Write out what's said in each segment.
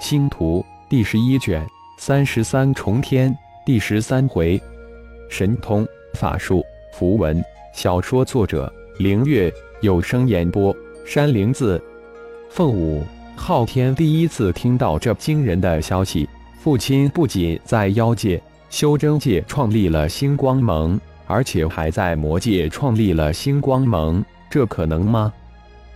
星图第十一卷三十三重天第十三回，神通法术符文。小说作者：凌月，有声演播：山灵子。凤舞昊天第一次听到这惊人的消息，父亲不仅在妖界、修真界创立了星光盟，而且还在魔界创立了星光盟，这可能吗？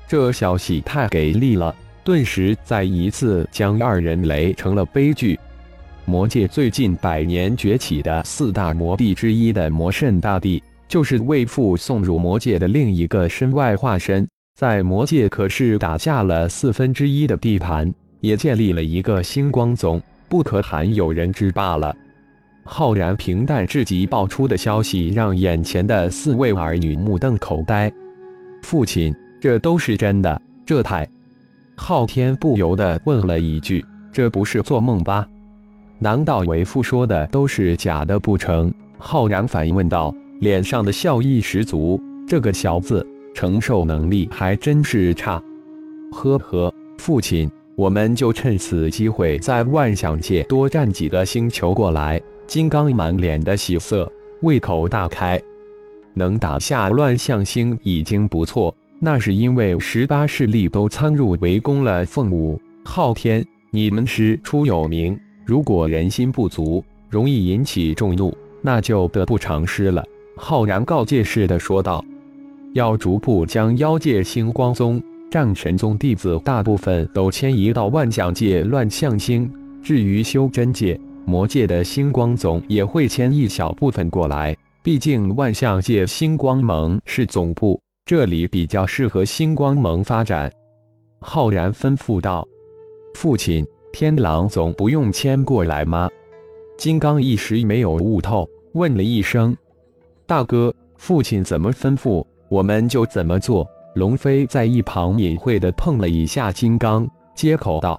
这消息太给力了，顿时再一次将二人雷成了悲剧。魔界最近百年崛起的四大魔帝之一的魔圣大帝。就是为父送入魔界的另一个身外化身，在魔界可是打下了四分之一的地盘，也建立了一个星光宗，不可罕有人之罢了。浩然平淡至极爆出的消息，让眼前的四位儿女目瞪口呆。父亲，这都是真的？这太……昊天不由得问了一句：“这不是做梦吧？难道为父说的都是假的不成？”浩然反问道。脸上的笑意十足，这个小子承受能力还真是差。呵呵，父亲，我们就趁此机会在万象界多占几个星球过来。金刚满脸的喜色，胃口大开。能打下乱象星已经不错，那是因为十八势力都参入围攻了凤舞昊天。你们师出有名，如果人心不足，容易引起众怒，那就得不偿失了。浩然告诫似的说道：“要逐步将妖界星光宗、战神宗弟子大部分都迁移到万象界乱象星。至于修真界、魔界的星光宗，也会迁一小部分过来。毕竟万象界星光盟是总部，这里比较适合星光盟发展。”浩然吩咐道：“父亲，天狼总不用迁过来吗？”金刚一时没有悟透，问了一声。大哥，父亲怎么吩咐，我们就怎么做。龙飞在一旁隐晦地碰了一下金刚，接口道：“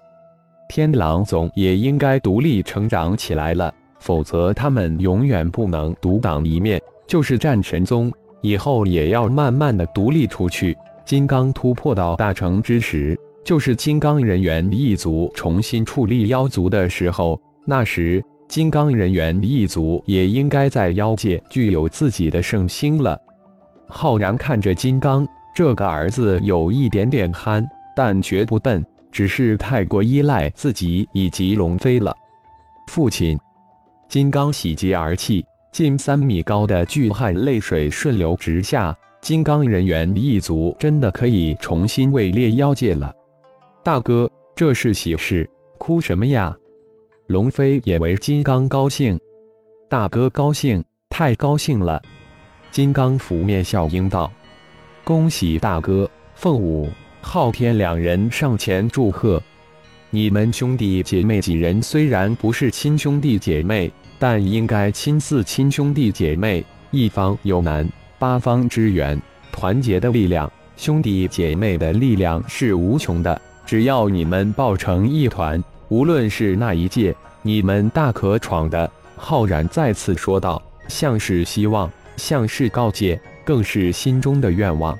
天狼总也应该独立成长起来了，否则他们永远不能独当一面。就是战神宗，以后也要慢慢的独立出去。金刚突破到大成之时，就是金刚人猿一族重新矗立妖族的时候，那时。”金刚人猿一族也应该在妖界具有自己的圣星了。浩然看着金刚这个儿子，有一点点憨，但绝不笨，只是太过依赖自己以及龙飞了。父亲，金刚喜极而泣，近三米高的巨汉泪水顺流直下。金刚人猿一族真的可以重新位列妖界了。大哥，这是喜事，哭什么呀？龙飞也为金刚高兴，大哥高兴，太高兴了。金刚拂面笑应道：“恭喜大哥！”凤舞、昊天两人上前祝贺。你们兄弟姐妹几人虽然不是亲兄弟姐妹，但应该亲似亲兄弟姐妹。一方有难，八方支援，团结的力量，兄弟姐妹的力量是无穷的。只要你们抱成一团。无论是那一届，你们大可闯的。”浩然再次说道，像是希望，像是告诫，更是心中的愿望。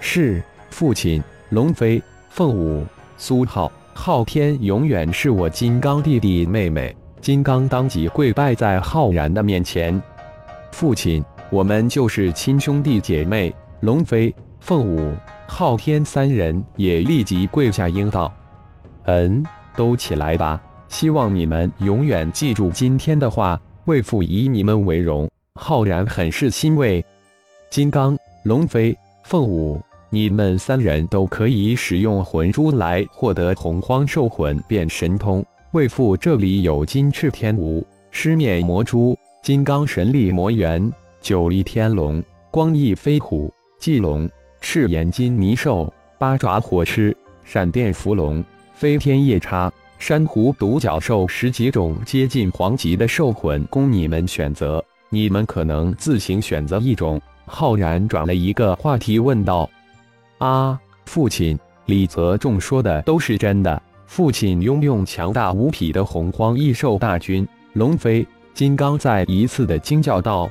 是父亲，龙飞、凤舞、苏浩、昊天永远是我金刚弟弟妹妹。金刚当即跪拜在浩然的面前。父亲，我们就是亲兄弟姐妹。龙飞、凤舞、昊天三人也立即跪下应道：“嗯。”都起来吧！希望你们永远记住今天的话，为父以你们为荣。浩然很是欣慰。金刚、龙飞、凤舞，你们三人都可以使用魂珠来获得洪荒兽魂变神通。为父这里有金翅天蜈、狮面魔蛛、金刚神力魔猿、九翼天龙、光翼飞虎、棘龙、赤眼金泥兽、八爪火狮、闪电伏龙。飞天夜叉、珊瑚独角兽十几种接近黄级的兽魂供你们选择，你们可能自行选择一种。浩然转了一个话题问道：“啊，父亲，李泽仲说的都是真的？父亲拥有强大无匹的洪荒异兽大军。”龙飞、金刚再一次的惊叫道：“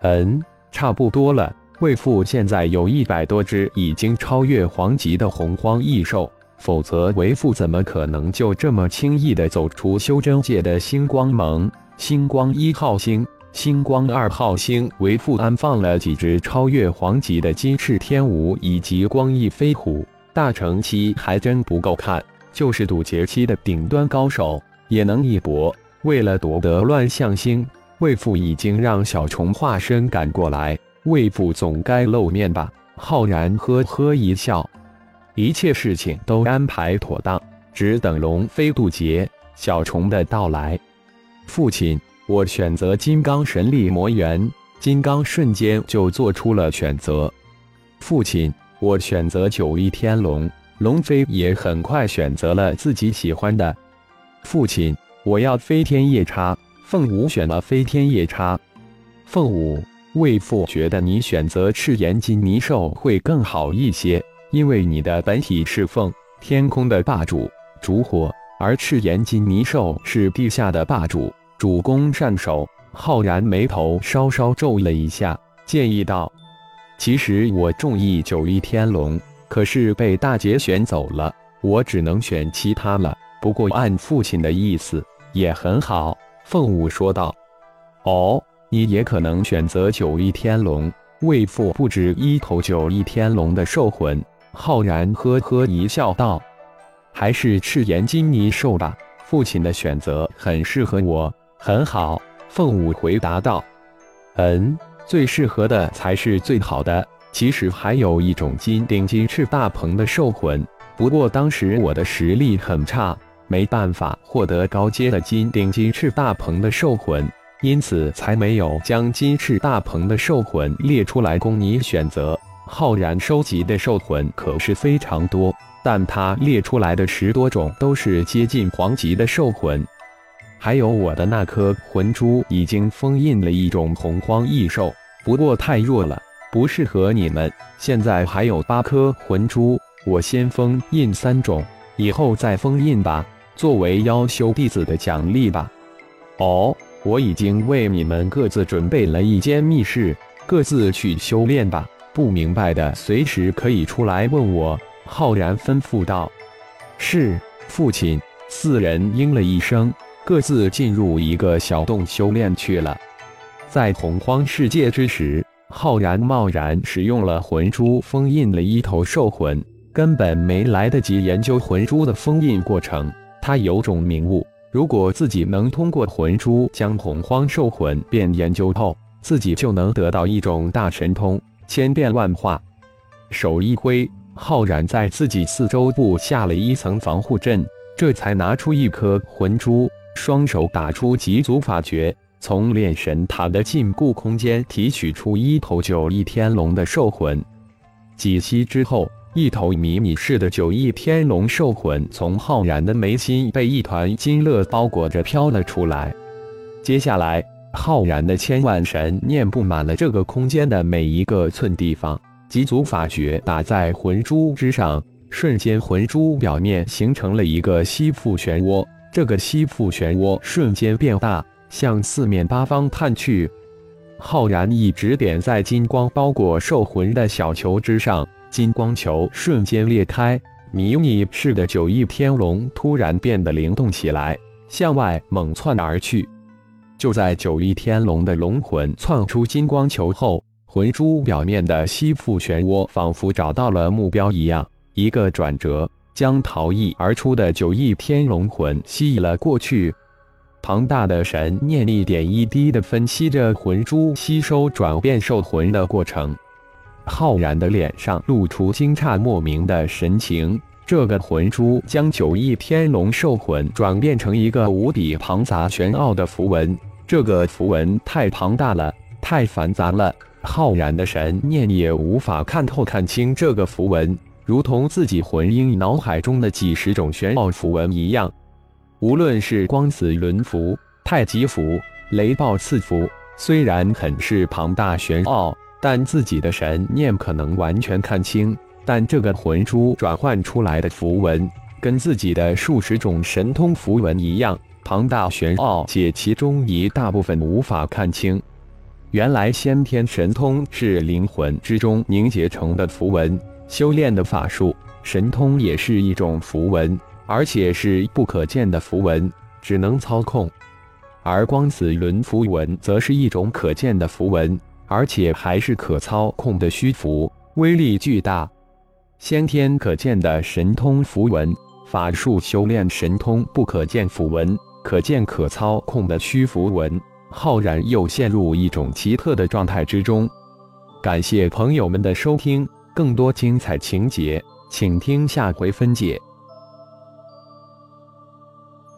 嗯，差不多了。为父现在有一百多只已经超越黄级的洪荒异兽。”否则为父怎么可能就这么轻易的走出修真界的星光盟？星光一号星、星光二号星，为父安放了几只超越黄级的金翅天舞以及光翼飞虎。大成期还真不够看，就是渡劫期的顶端高手也能一搏。为了夺得乱象星，魏父已经让小虫化身赶过来，魏父总该露面吧？浩然呵呵一笑，一切事情都安排妥当，只等龙飞渡劫，小虫的到来。父亲，我选择金刚神力魔元，金刚瞬间就做出了选择。父亲。我选择九翼天龙，龙飞也很快选择了自己喜欢的。父亲，我要飞天夜叉。凤舞选了飞天夜叉。凤舞，魏父觉得你选择赤炎金泥兽会更好一些，因为你的本体是凤，天空的霸主，主火；而赤炎金泥兽是地下的霸主，主攻善守。浩然眉头稍稍皱了一下，建议道。其实我中意九翼天龙，可是被大姐选走了，我只能选其他了。不过按父亲的意思也很好。”凤舞说道。“哦，你也可能选择九翼天龙。”为父不止一头九翼天龙的兽魂。浩然呵呵一笑道：“还是赤炎金泥兽吧，父亲的选择很适合我。”很好，凤舞回答道。“嗯。”最适合的才是最好的。其实还有一种金顶金翅大鹏的兽魂，不过当时我的实力很差，没办法获得高阶的金顶金翅大鹏的兽魂，因此才没有将金翅大鹏的兽魂列出来供你选择。浩然收集的兽魂可是非常多，但他列出来的十多种都是接近黄级的兽魂。还有我的那颗魂珠已经封印了一种洪荒异兽，不过太弱了，不适合你们。现在还有八颗魂珠，我先封印三种，以后再封印吧，作为妖修弟子的奖励吧。哦，我已经为你们各自准备了一间密室，各自去修炼吧。不明白的随时可以出来问我。浩然吩咐道：“是，父亲。”四人应了一声。各自进入一个小洞修炼去了。在洪荒世界之时，浩然贸然使用了魂珠封印了一头兽魂，根本没来得及研究魂珠的封印过程。他有种明悟：如果自己能通过魂珠将洪荒兽魂变研究透，自己就能得到一种大神通，千变万化。手一挥，浩然在自己四周布下了一层防护阵，这才拿出一颗魂珠。双手打出极足法诀，从炼神塔的禁锢空间提取出一头九翼天龙的兽魂。几息之后，一头迷你式的九翼天龙兽魂从浩然的眉心被一团金乐包裹着飘了出来。接下来，浩然的千万神念布满了这个空间的每一个寸地方，极足法诀打在魂珠之上，瞬间魂珠表面形成了一个吸附漩涡。这个吸附漩涡瞬间变大，向四面八方探去。浩然一指点在金光包裹兽魂的小球之上，金光球瞬间裂开，迷你式的九翼天龙突然变得灵动起来，向外猛窜而去。就在九翼天龙的龙魂窜出金光球后，魂珠表面的吸附漩涡仿佛找到了目标一样，一个转折。将逃逸而出的九翼天龙魂吸引了过去，庞大的神念一点一滴地分析着魂珠吸收转变兽魂的过程。浩然的脸上露出惊诧莫名的神情。这个魂珠将九翼天龙兽魂转变成一个无比庞杂玄奥的符文，这个符文太庞大了，太繁杂了，浩然的神念也无法看透看清这个符文。如同自己魂婴脑海中的几十种玄奥符文一样，无论是光子轮符、太极符、雷暴刺符，虽然很是庞大玄奥，但自己的神念可能完全看清。但这个魂珠转换出来的符文，跟自己的数十种神通符文一样庞大玄奥，且其中一大部分无法看清。原来先天神通是灵魂之中凝结成的符文。修炼的法术神通也是一种符文，而且是不可见的符文，只能操控；而光子轮符文则是一种可见的符文，而且还是可操控的虚符，威力巨大。先天可见的神通符文，法术修炼神通不可见符文，可见可操控的虚符文。浩然又陷入一种奇特的状态之中。感谢朋友们的收听，更多精彩情节，请听下回分解。